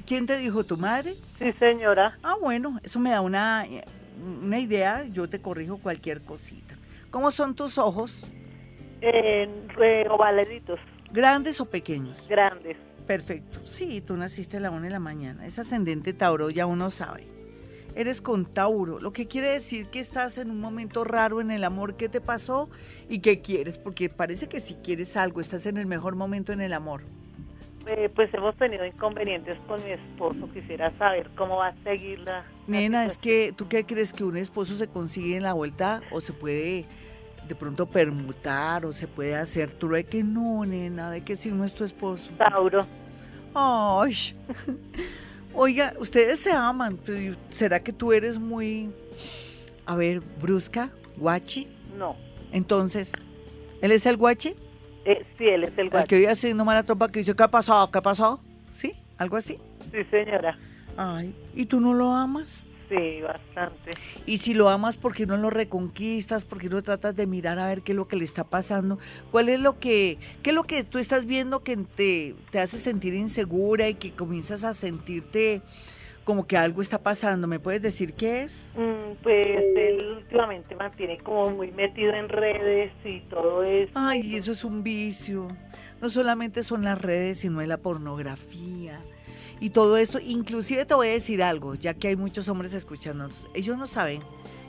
¿Quién te dijo, tu madre? Sí, señora. Ah, bueno, eso me da una, una idea, yo te corrijo cualquier cosita. ¿Cómo son tus ojos? Eh, ovaleditos. ¿Grandes o pequeños? Grandes. Perfecto. Sí, tú naciste a la una de la mañana. Es ascendente Tauro, ya uno sabe. Eres con Tauro, lo que quiere decir que estás en un momento raro en el amor. ¿Qué te pasó y qué quieres? Porque parece que si quieres algo, estás en el mejor momento en el amor. Eh, pues hemos tenido inconvenientes con mi esposo. Quisiera saber cómo va a seguir la. Nena, es que tú qué crees que un esposo se consigue en la vuelta o se puede de pronto permutar o se puede hacer trueque. No, nena, de que si no es tu esposo. Tauro. Ay. Oiga, ustedes se aman. ¿Será que tú eres muy, a ver, brusca, guachi? No. Entonces, ¿él es el guachi? Eh, sí, él es el guachi. El que hoy haciendo mala tropa que dice, ¿qué ha pasado? ¿Qué ha pasado? ¿Sí? ¿Algo así? Sí, señora. Ay, ¿y tú no lo amas? Sí, bastante. Y si lo amas, ¿por qué no lo reconquistas? ¿Por qué no tratas de mirar a ver qué es lo que le está pasando? ¿Cuál es lo que, qué es lo que tú estás viendo que te, te hace sentir insegura y que comienzas a sentirte como que algo está pasando? ¿Me puedes decir qué es? Mm, pues él últimamente mantiene como muy metido en redes y todo eso. Ay, eso es un vicio. No solamente son las redes, sino es la pornografía y todo esto. Inclusive te voy a decir algo, ya que hay muchos hombres escuchándonos. Ellos no saben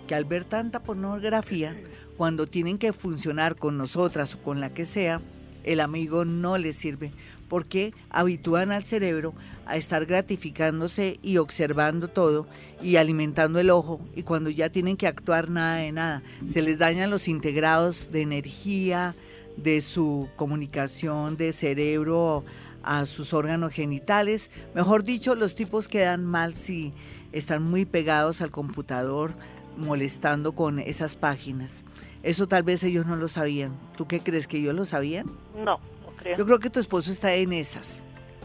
que al ver tanta pornografía, cuando tienen que funcionar con nosotras o con la que sea, el amigo no les sirve, porque habitúan al cerebro a estar gratificándose y observando todo y alimentando el ojo y cuando ya tienen que actuar nada de nada, se les dañan los integrados de energía, de su comunicación, de cerebro a sus órganos genitales. Mejor dicho, los tipos quedan mal si están muy pegados al computador molestando con esas páginas. Eso tal vez ellos no lo sabían. ¿Tú qué crees que ellos lo sabían? No, no creo. Yo creo que tu esposo está en esas.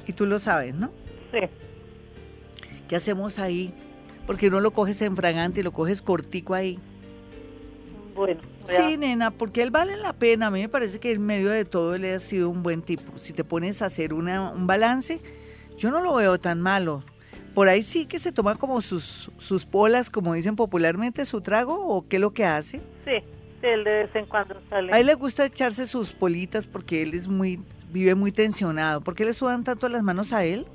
Y tú lo sabes, ¿no? Sí. ¿Qué hacemos ahí? Porque no lo coges en fragante y lo coges cortico ahí. Bueno. Sí, nena, porque él vale la pena. A mí me parece que en medio de todo él ha sido un buen tipo. Si te pones a hacer una, un balance, yo no lo veo tan malo. Por ahí sí que se toma como sus, sus polas, como dicen popularmente, su trago, o qué es lo que hace. Sí, él de vez en cuando sale. A él le gusta echarse sus politas porque él es muy, vive muy tensionado. ¿Por qué le sudan tanto las manos a él?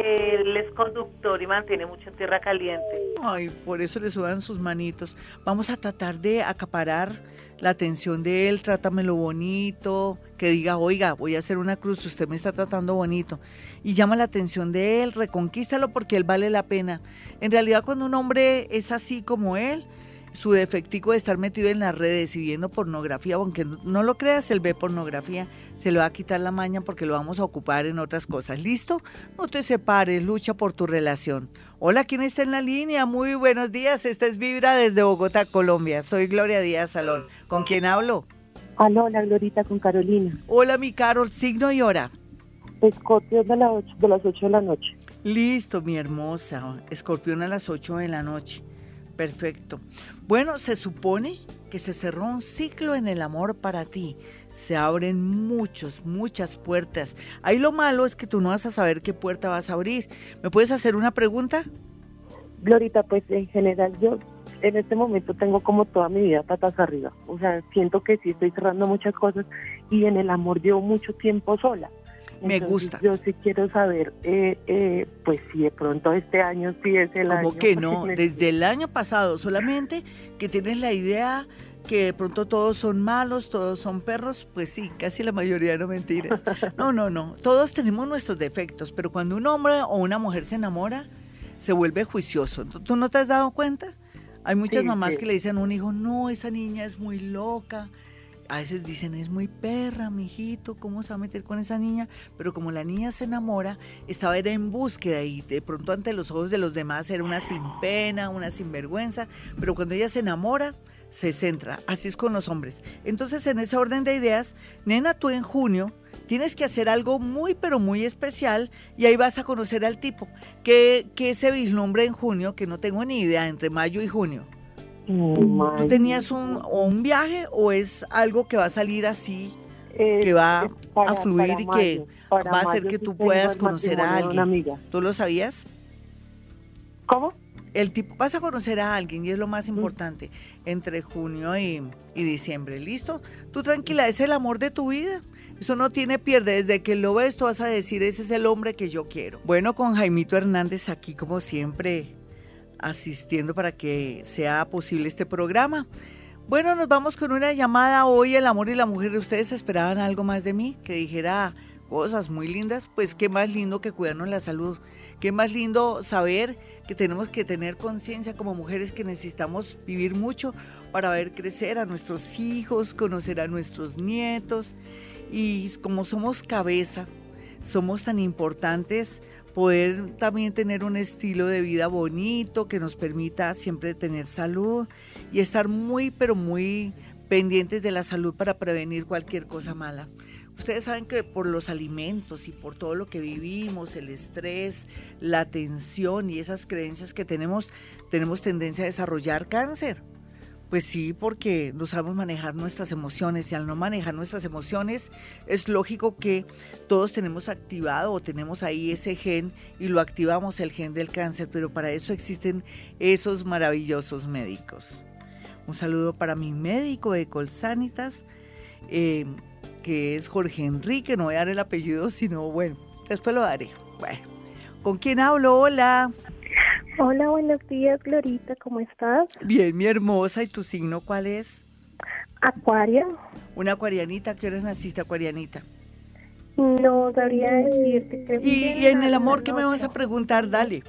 Él es conductor y mantiene mucho tierra caliente. Ay, por eso le sudan sus manitos. Vamos a tratar de acaparar la atención de él, trátamelo bonito, que diga, oiga, voy a hacer una cruz, usted me está tratando bonito. Y llama la atención de él, reconquístalo porque él vale la pena. En realidad cuando un hombre es así como él, su defectico de estar metido en las redes y viendo pornografía, aunque no lo creas, él ve pornografía, se le va a quitar la maña porque lo vamos a ocupar en otras cosas. ¿Listo? No te separes, lucha por tu relación. Hola, ¿quién está en la línea? Muy buenos días, esta es Vibra desde Bogotá, Colombia. Soy Gloria Díaz Salón. ¿Con quién hablo? Hola, Glorita, con Carolina. Hola, mi Carol, signo y hora. De, la de las 8 de la noche. Listo, mi hermosa. Escorpión a las 8 de la noche. Perfecto. Bueno, se supone que se cerró un ciclo en el amor para ti. Se abren muchos, muchas puertas. Ahí lo malo es que tú no vas a saber qué puerta vas a abrir. ¿Me puedes hacer una pregunta? Glorita, pues en general yo en este momento tengo como toda mi vida patas arriba. O sea, siento que sí estoy cerrando muchas cosas y en el amor llevo mucho tiempo sola. Me gusta. Yo sí quiero saber, eh, eh, pues si de pronto este año sí es el año. Como que no, desde el año pasado, solamente que tienes la idea que de pronto todos son malos, todos son perros, pues sí, casi la mayoría no mentiras. No, no, no, todos tenemos nuestros defectos, pero cuando un hombre o una mujer se enamora, se vuelve juicioso. ¿Tú no te has dado cuenta? Hay muchas mamás que le dicen a un hijo, no, esa niña es muy loca, a veces dicen, es muy perra, mi hijito, ¿cómo se va a meter con esa niña? Pero como la niña se enamora, estaba era en búsqueda y de pronto ante los ojos de los demás era una sin pena, una sinvergüenza, pero cuando ella se enamora, se centra. Así es con los hombres. Entonces, en ese orden de ideas, nena, tú en junio tienes que hacer algo muy, pero muy especial y ahí vas a conocer al tipo. ¿Qué, qué se vislumbra en junio? Que no tengo ni idea, entre mayo y junio. ¿Tú tenías un, o un viaje o es algo que va a salir así, que va a fluir y que va a hacer que tú puedas conocer a alguien? ¿Tú lo sabías? ¿Cómo? el tipo, vas a conocer a alguien y es lo más importante entre junio y, y, diciembre. ¿Listo? Tú tranquila, es el amor de tu vida. Eso no tiene pierde. Desde que lo ves, tú vas a decir, ese es el hombre que yo quiero. Bueno, con Jaimito Hernández aquí, como siempre, asistiendo para que sea posible este programa. Bueno, nos vamos con una llamada hoy, el amor y la mujer. ¿Ustedes esperaban algo más de mí? Que dijera cosas muy lindas. Pues qué más lindo que cuidarnos la salud. Qué más lindo saber que tenemos que tener conciencia como mujeres que necesitamos vivir mucho para ver crecer a nuestros hijos, conocer a nuestros nietos. Y como somos cabeza, somos tan importantes poder también tener un estilo de vida bonito que nos permita siempre tener salud y estar muy, pero muy pendientes de la salud para prevenir cualquier cosa mala. Ustedes saben que por los alimentos y por todo lo que vivimos, el estrés, la tensión y esas creencias que tenemos, tenemos tendencia a desarrollar cáncer. Pues sí, porque no sabemos manejar nuestras emociones y al no manejar nuestras emociones es lógico que todos tenemos activado o tenemos ahí ese gen y lo activamos el gen del cáncer, pero para eso existen esos maravillosos médicos. Un saludo para mi médico de Colsanitas, eh, que es Jorge Enrique, no voy a dar el apellido, sino bueno, después lo daré. Bueno, ¿con quién hablo? Hola. Hola, buenos días, Glorita, ¿cómo estás? Bien, mi hermosa, ¿y tu signo cuál es? Acuario. Una acuarianita, ¿qué hora naciste, acuarianita? No sabría decirte que... ¿Y, en el amor qué me vas a preguntar? Dale.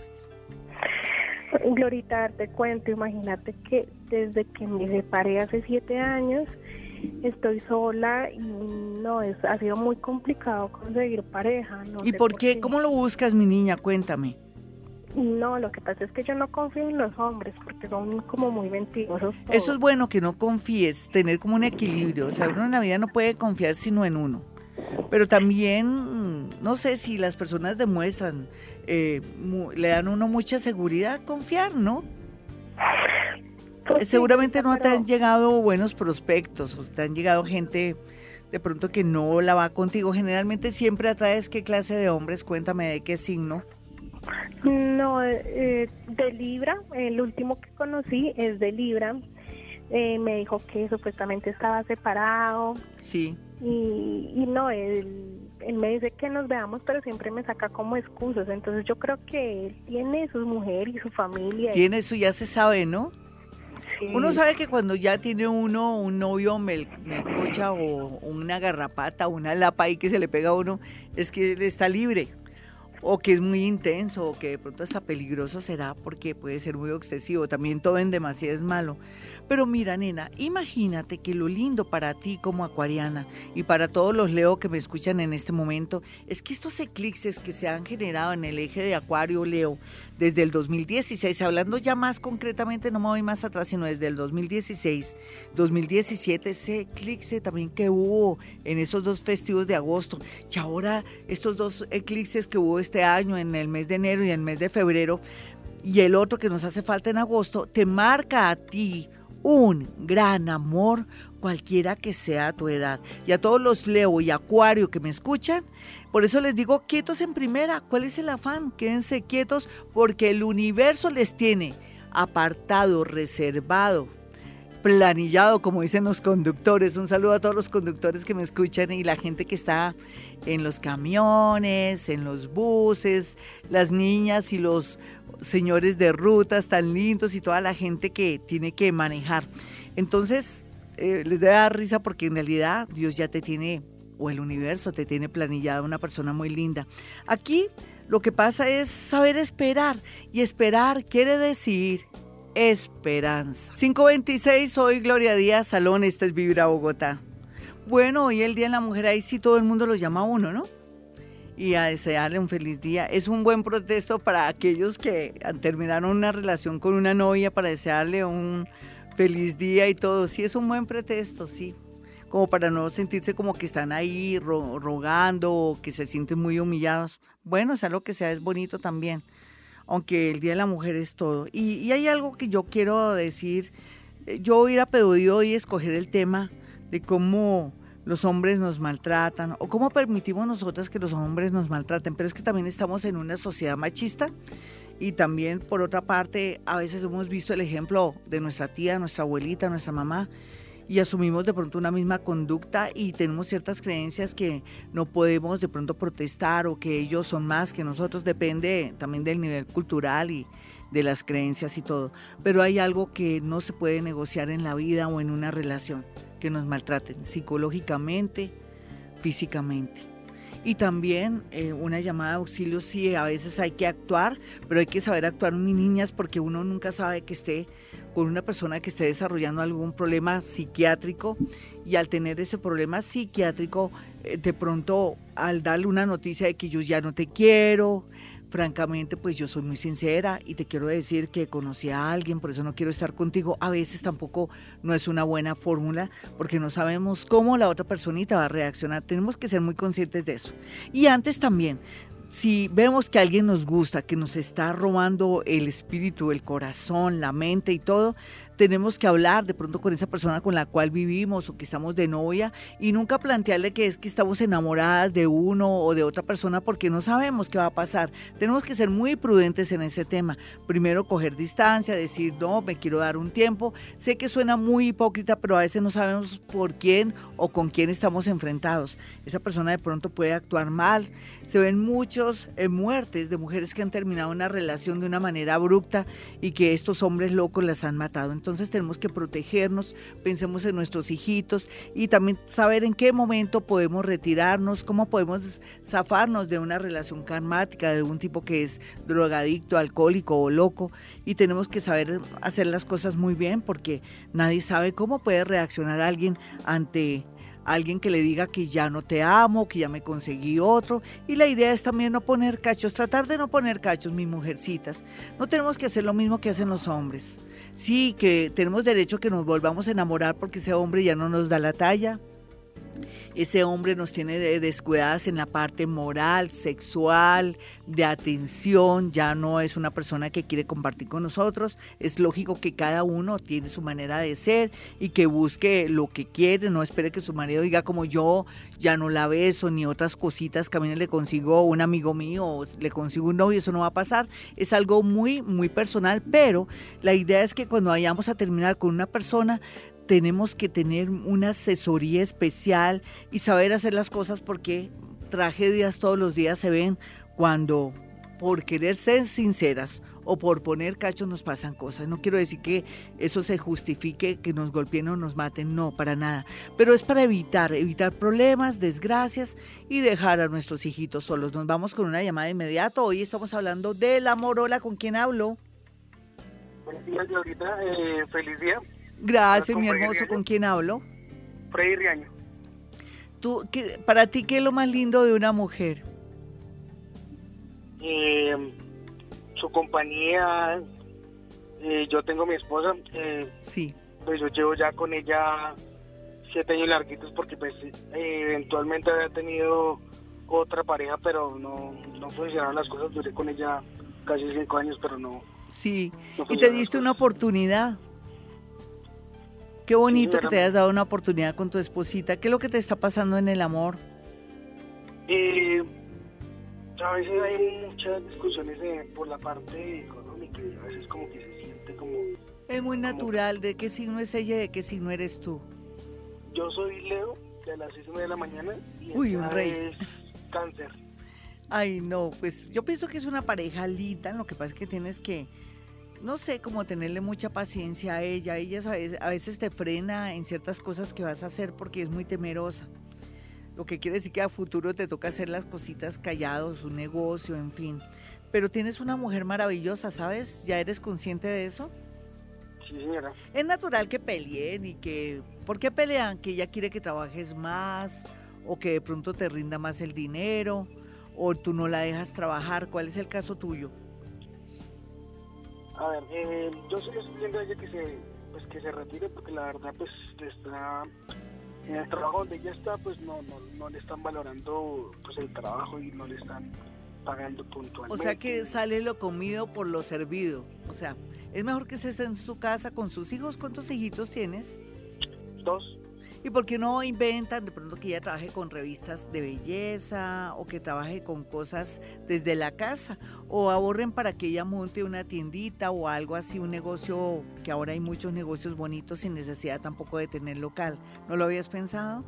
Glorita, te cuento, imagínate que desde que me separé hace siete años, estoy sola y no, es, ha sido muy complicado conseguir pareja. ¿Y por qué? ¿Cómo lo buscas, mi niña? Cuéntame. No, lo que pasa es que yo no confío en los hombres porque son como muy mentirosos. Eso es bueno que no confíes, tener como un equilibrio. O sea, uno en la vida no puede confiar sino en uno. Pero también, no sé si las personas demuestran, eh, le dan a uno mucha seguridad, confiar, ¿no? Pues Seguramente no te han llegado buenos prospectos, o te han llegado gente de pronto que no la va contigo. Generalmente siempre atraes qué clase de hombres, cuéntame de qué signo. No, eh, de Libra, el último que conocí es de Libra. Eh, me dijo que supuestamente estaba separado. Sí. Y, y no, él, él, me dice que nos veamos, pero siempre me saca como excusas. Entonces yo creo que él tiene su mujer y su familia. Tiene eso, ya se sabe, ¿no? Uno sabe que cuando ya tiene uno un novio melcocha o una garrapata, una lapa ahí que se le pega a uno, es que él está libre o que es muy intenso o que de pronto hasta peligroso será porque puede ser muy obsesivo. También todo en demasía es malo. Pero mira, nena, imagínate que lo lindo para ti como acuariana y para todos los Leo que me escuchan en este momento es que estos eclipses que se han generado en el eje de Acuario Leo desde el 2016, hablando ya más concretamente, no me voy más atrás, sino desde el 2016, 2017, ese eclipse también que hubo en esos dos festivos de agosto, y ahora estos dos eclipses que hubo este año en el mes de enero y en el mes de febrero, y el otro que nos hace falta en agosto, te marca a ti un gran amor, cualquiera que sea tu edad. Y a todos los Leo y Acuario que me escuchan, por eso les digo quietos en primera. ¿Cuál es el afán? Quédense quietos porque el universo les tiene apartado, reservado, planillado, como dicen los conductores. Un saludo a todos los conductores que me escuchan y la gente que está en los camiones, en los buses, las niñas y los señores de rutas tan lindos y toda la gente que tiene que manejar. Entonces, eh, les da risa porque en realidad Dios ya te tiene, o el universo te tiene planillada una persona muy linda. Aquí lo que pasa es saber esperar, y esperar quiere decir esperanza. 526, soy Gloria Díaz Salón, este es Vibra Bogotá. Bueno, hoy el Día de la Mujer, ahí sí todo el mundo lo llama a uno, ¿no? Y a desearle un feliz día. Es un buen protesto para aquellos que terminaron una relación con una novia para desearle un feliz día y todo. Sí, es un buen pretexto, sí. Como para no sentirse como que están ahí rogando o que se sienten muy humillados. Bueno, sea lo que sea, es bonito también. Aunque el Día de la Mujer es todo. Y, hay algo que yo quiero decir. Yo ir a Pedodío y escoger el tema de cómo los hombres nos maltratan o cómo permitimos nosotras que los hombres nos maltraten, pero es que también estamos en una sociedad machista Y también, por otra parte, a veces hemos visto el ejemplo de nuestra tía, nuestra abuelita, nuestra mamá, y asumimos de pronto una misma conducta y tenemos ciertas creencias que no podemos de pronto protestar o que ellos son más que nosotros, depende también del nivel cultural y de las creencias y todo. Pero hay algo que no se puede negociar en la vida o en una relación, que nos maltraten psicológicamente, físicamente y también eh, una llamada de auxilio si a veces hay que actuar, pero hay que saber actuar ni niñas porque uno nunca sabe que esté con una persona que esté desarrollando algún problema psiquiátrico y al tener ese problema psiquiátrico, eh, de pronto al darle una noticia de que yo ya no te quiero, francamente, pues yo soy muy sincera y te quiero decir que conocí a alguien, por eso no quiero estar contigo. A veces tampoco no es una buena fórmula porque no sabemos cómo la otra personita va a reaccionar. Tenemos que ser muy conscientes de eso. Y antes también, si vemos que alguien nos gusta, que nos está robando el espíritu, el corazón, la mente y todo, tenemos que hablar de pronto con esa persona con la cual vivimos o que estamos de novia y nunca plantearle que es que estamos enamoradas de uno o de otra persona porque no sabemos qué va a pasar. Tenemos que ser muy prudentes en ese tema. Primero coger distancia, decir, no, me quiero dar un tiempo. Sé que suena muy hipócrita, pero a veces no sabemos por quién o con quién estamos enfrentados. Esa persona de pronto puede actuar mal. Se ven muchos eh, muertes de mujeres que han terminado una relación de una manera abrupta y que estos hombres locos las han matado. Entonces tenemos que protegernos, pensemos en nuestros hijitos y también saber en qué momento podemos retirarnos, cómo podemos zafarnos de una relación karmática, de un tipo que es drogadicto, alcohólico o loco. Y tenemos que saber hacer las cosas muy bien porque nadie sabe cómo puede reaccionar alguien ante alguien que le diga que ya no te amo, que ya me conseguí otro. Y la idea es también no poner cachos, tratar de no poner cachos, mis mujercitas. No tenemos que hacer lo mismo que hacen los hombres. Sí, que tenemos derecho a que nos volvamos a enamorar porque ese hombre ya no nos da la talla ese hombre nos tiene descuidadas en la parte moral, sexual, de atención, ya no es una persona que quiere compartir con nosotros. Es lógico que cada uno tiene su manera de ser y que busque lo que quiere, no espere que su marido diga como yo ya no la beso ni otras cositas que a mí le consigo un amigo mío le consigo un novio, eso no va a pasar. Es algo muy, muy personal, pero la idea es que cuando vayamos a terminar con una persona, tenemos que tener una asesoría especial y saber hacer las cosas porque tragedias todos los días se ven cuando por querer ser sinceras o por poner cachos nos pasan cosas. No quiero decir que eso se justifique, que nos golpeen o nos maten, no, para nada. Pero es para evitar, evitar problemas, desgracias y dejar a nuestros hijitos solos. Nos vamos con una llamada de inmediato. Hoy estamos hablando de la morola. ¿Con quién hablo? Buenos días, Laurita. Eh, feliz día. Gracias, mi hermoso. ¿Con quién hablo? Freddy Riaño. ¿Tú, qué, ¿Para ti qué es lo más lindo de una mujer? Eh, su compañía. Eh, yo tengo mi esposa. Eh, sí. Pues yo llevo ya con ella siete años larguitos porque pues eventualmente había tenido otra pareja, pero no, no funcionaron las cosas. Duré con ella casi cinco años, pero no. Sí. ¿Y te diste una oportunidad? Qué bonito que te hayas dado una oportunidad con tu esposita. ¿Qué es lo que te está pasando en el amor? Eh, a veces hay muchas discusiones por la parte económica y a veces como que se siente como... Es muy natural. ¿De qué signo es ella y de qué signo eres tú? Yo soy Leo, de las 6 de la mañana. Y Uy, un rey. Es cáncer. Ay, no, pues yo pienso que es una pareja linda. Lo que pasa es que tienes que no sé, cómo tenerle mucha paciencia a ella. Ella a veces, te frena en ciertas cosas que vas a hacer porque es muy temerosa. Lo que quiere decir que a futuro te toca hacer las cositas callados, un negocio, en fin. Pero tienes una mujer maravillosa, ¿sabes? ¿Ya eres consciente de eso? Sí, señora. Es natural que peleen y que... ¿Por qué pelean? Que ella quiere que trabajes más o que de pronto te rinda más el dinero o tú no la dejas trabajar. ¿Cuál es el caso tuyo? A ver, eh, yo estoy pidiendo a ella que se, pues, que se retire porque la verdad pues está en el trabajo donde ella está pues no, no, no le están valorando pues el trabajo y no le están pagando puntualmente. O sea que sale lo comido por lo servido. O sea, es mejor que se esté en su casa con sus hijos. ¿Cuántos hijitos tienes? Dos. ¿Y por qué no inventan de pronto que ella trabaje con revistas de belleza o que trabaje con cosas desde la casa? O ahorren para que ella monte una tiendita o algo así, un negocio, que ahora hay muchos negocios bonitos sin necesidad tampoco de tener local. ¿No lo habías pensado?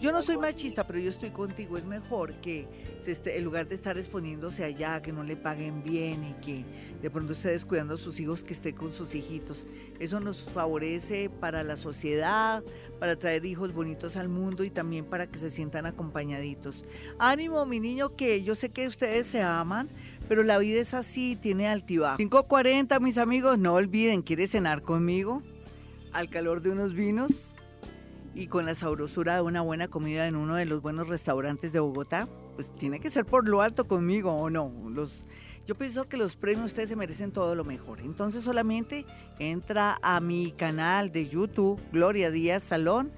Yo no soy machista, pero yo estoy contigo. Es mejor que se esté, en lugar de estar exponiéndose allá, que no le paguen bien y que de pronto esté descuidando a sus hijos, que esté con sus hijitos. Eso nos favorece para la sociedad, para traer hijos bonitos al mundo y también para que se sientan acompañaditos. Ánimo, mi niño, que yo sé que ustedes se aman, pero la vida es así, tiene altibajo. 5.40, mis amigos, no olviden, ¿quiere cenar conmigo? Al calor de unos vinos y con la sabrosura de una buena comida en uno de los buenos restaurantes de Bogotá, pues tiene que ser por lo alto conmigo o no. Los, yo pienso que los premios ustedes se merecen todo lo mejor. Entonces solamente entra a mi canal de YouTube, Gloria Díaz Salón,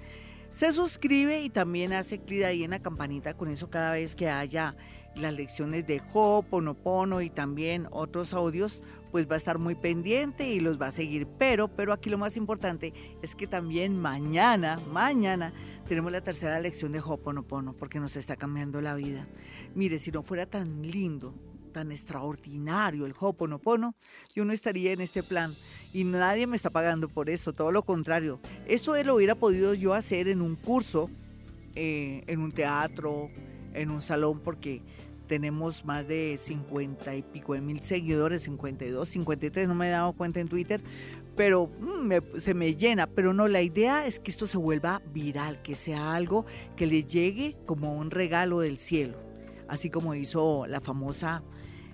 se suscribe y también hace clic ahí en la campanita. Con eso cada vez que haya las lecciones de Ho'oponopono y también otros audios, pues va a estar muy pendiente y los va a seguir. Pero, pero aquí lo más importante es que también mañana, mañana tenemos la tercera lección de Ho'oponopono porque nos está cambiando la vida. Mire, si no fuera tan lindo, tan extraordinario el Ho'oponopono, yo no estaría en este plan y nadie me está pagando por eso, todo lo contrario. Eso lo hubiera podido yo hacer en un curso, eh, en un teatro, en un salón, porque tenemos más de 50 y pico de mil seguidores, 52, 53, no me he dado cuenta en Twitter, pero mm, se me llena. Pero no, la idea es que esto se vuelva viral, que sea algo que le llegue como un regalo del cielo, así como hizo la famosa,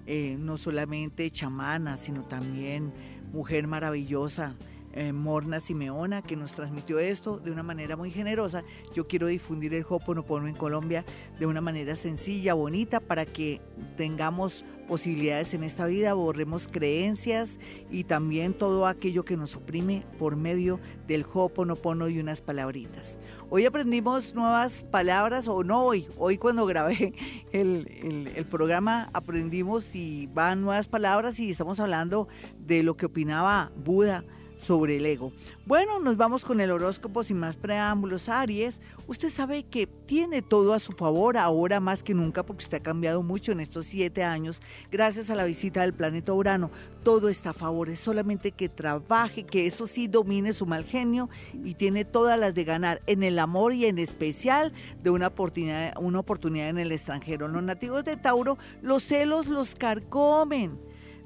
eh, no solamente chamana, sino también mujer maravillosa eh, Morna Simeona, que nos transmitió esto de una manera muy generosa. Yo quiero difundir el Hoponopono en Colombia de una manera sencilla, bonita, para que tengamos posibilidades en esta vida, borremos creencias y también todo aquello que nos oprime por medio del Hoponopono y unas palabritas. Hoy aprendimos nuevas palabras, o no hoy, hoy cuando grabé el, el programa aprendimos y van nuevas palabras y estamos hablando de lo que opinaba Buda sobre el ego. Bueno, nos vamos con el horóscopo sin más preámbulos. Aries, usted sabe que tiene todo a su favor ahora más que nunca porque usted ha cambiado mucho en estos siete años gracias a la visita del planeta Urano. Todo está a favor, es solamente que trabaje, que eso sí domine su mal genio y tiene todas las de ganar en el amor y en especial de una oportunidad, una oportunidad en el extranjero. Los nativos de Tauro, los celos los carcomen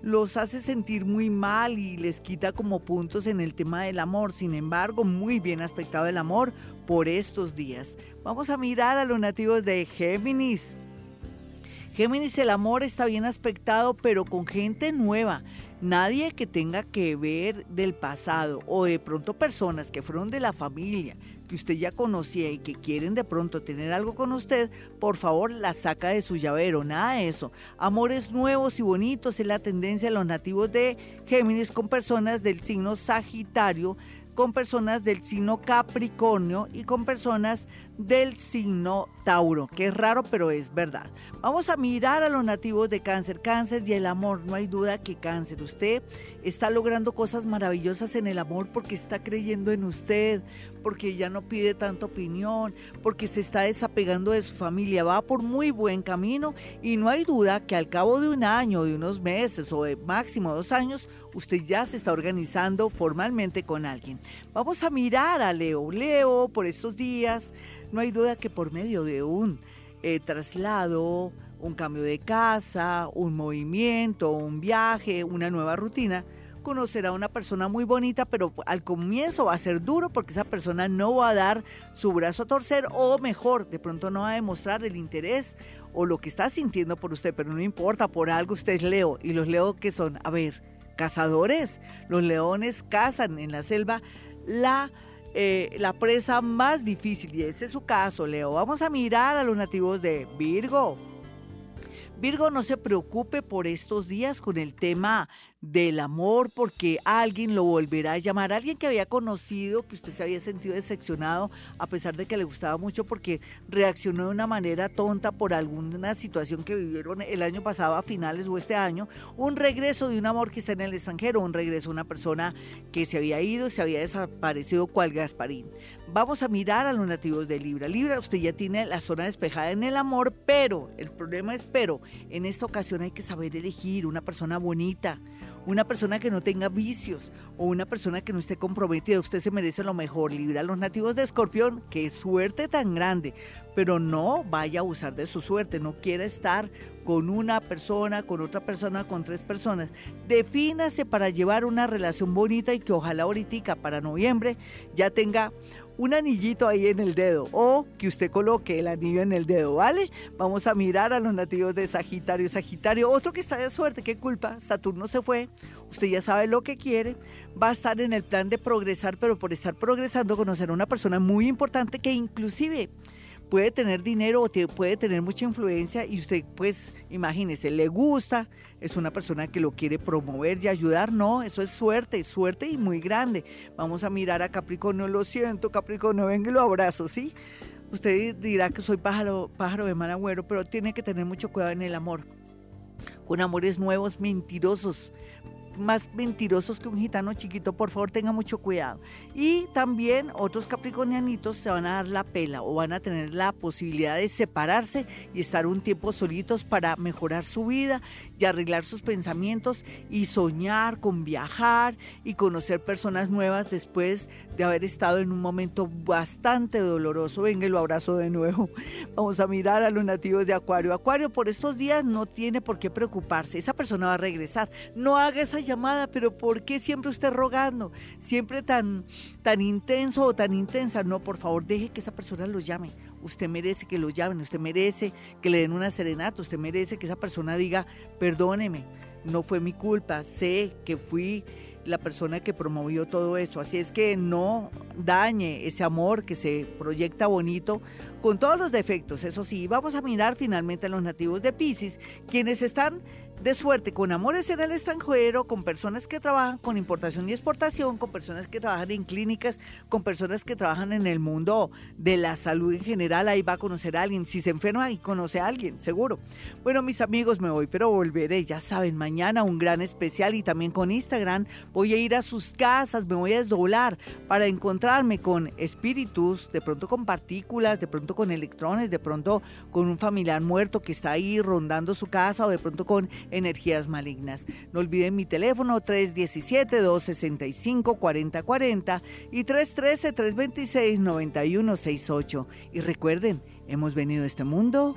los hace sentir muy mal y les quita como puntos en el tema del amor. Sin embargo, muy bien aspectado el amor por estos días. Vamos a mirar a los nativos de Géminis. Géminis, el amor está bien aspectado, pero con gente nueva. Nadie que tenga que ver del pasado o de pronto personas que fueron de la familia, que usted ya conocía y que quieren de pronto tener algo con usted, por favor la saca de su llavero, nada de eso. Amores nuevos y bonitos es la tendencia de los nativos de Géminis con personas del signo Sagitario, con personas del signo Capricornio y con personas del signo Tauro, que es raro pero es verdad. Vamos a mirar a los nativos de cáncer, cáncer y el amor, no hay duda que cáncer, usted está logrando cosas maravillosas en el amor porque está creyendo en usted, porque ya no pide tanta opinión, porque se está desapegando de su familia, va por muy buen camino y no hay duda que al cabo de un año, de unos meses o de máximo dos años, usted ya se está organizando formalmente con alguien. Vamos a mirar a Leo. Leo, por estos días, no hay duda que por medio de un eh, traslado, un cambio de casa, un movimiento, un viaje, una nueva rutina, conocerá a una persona muy bonita, pero al comienzo va a ser duro porque esa persona no va a dar su brazo a torcer o mejor, de pronto no va a demostrar el interés o lo que está sintiendo por usted, pero no importa, por algo usted es Leo y los Leo que son, a ver, cazadores, los leones cazan en la selva. La eh, la presa más difícil, y ese es su caso, Leo. Vamos a mirar a los nativos de Virgo. Virgo, no se preocupe por estos días con el tema del amor porque alguien lo volverá a llamar, alguien que había conocido, que usted se había sentido decepcionado a pesar de que le gustaba mucho porque reaccionó de una manera tonta por alguna situación que vivieron el año pasado a finales o este año, un regreso de un amor que está en el extranjero, un regreso de una persona que se había ido, se había desaparecido cual Gasparín. Vamos a mirar a los nativos de Libra. Libra, usted ya tiene la zona despejada en el amor, pero el problema es pero, en esta ocasión hay que saber elegir una persona bonita, una persona que no tenga vicios o una persona que no esté comprometida. Usted se merece lo mejor. Libra a los nativos de Escorpión, qué suerte tan grande, pero no vaya a abusar de su suerte, no quiera estar con una persona, con otra persona, con tres personas. Defínase para llevar una relación bonita y que ojalá ahorita para noviembre ya tenga un anillito ahí en el dedo o que usted coloque el anillo en el dedo, ¿vale? Vamos a mirar a los nativos de Sagitario. Sagitario, otro que está de suerte, qué culpa, Saturno se fue, usted ya sabe lo que quiere, va a estar en el plan de progresar, pero por estar progresando conocer a una persona muy importante que inclusive puede tener dinero o puede tener mucha influencia y usted pues imagínese, le gusta, es una persona que lo quiere promover y ayudar, no, eso es suerte, suerte y muy grande. Vamos a mirar a Capricornio, lo siento Capricornio, venga y lo abrazo, ¿sí? Usted dirá que soy pájaro, pájaro de mal agüero, pero tiene que tener mucho cuidado en el amor. Con amores nuevos, mentirosos, más mentirosos que un gitano chiquito, por favor tenga mucho cuidado. Y también otros capricornianitos se van a dar la pela o van a tener la posibilidad de separarse y estar un tiempo solitos para mejorar su vida y arreglar sus pensamientos y soñar con viajar y conocer personas nuevas después de haber estado en un momento bastante doloroso. Venga, lo abrazo de nuevo. Vamos a mirar a los nativos de Acuario. Acuario por estos días no tiene por qué preocuparse. Esa persona va a regresar. No haga esa llamada, pero ¿por qué siempre usted rogando? Siempre tan, tan intenso o tan intensa. No, por favor, deje que esa persona lo llame. Usted merece que lo llamen, usted merece que le den una serenata, usted merece que esa persona diga, perdóneme, no fue mi culpa, sé que fui la persona que promovió todo esto. Así es que no dañe ese amor que se proyecta bonito con todos los defectos. Eso sí, vamos a mirar finalmente a los nativos de Pisces, quienes están de suerte con amores en el extranjero, con personas que trabajan con importación y exportación, con personas que trabajan en clínicas, con personas que trabajan en el mundo de la salud en general. Ahí va a conocer a alguien. Si se enferma, ahí conoce a alguien, seguro. Bueno, mis amigos, me voy, pero volveré. Ya saben, mañana un gran especial y también con Instagram. Voy a ir a sus casas, me voy a desdoblar para encontrarme con espíritus, de pronto con partículas, de pronto con electrones, de pronto con un familiar muerto que está ahí rondando su casa o de pronto con energías malignas. No olviden mi teléfono 317-265-4040 y 313-326-9168. Y recuerden, hemos venido a este mundo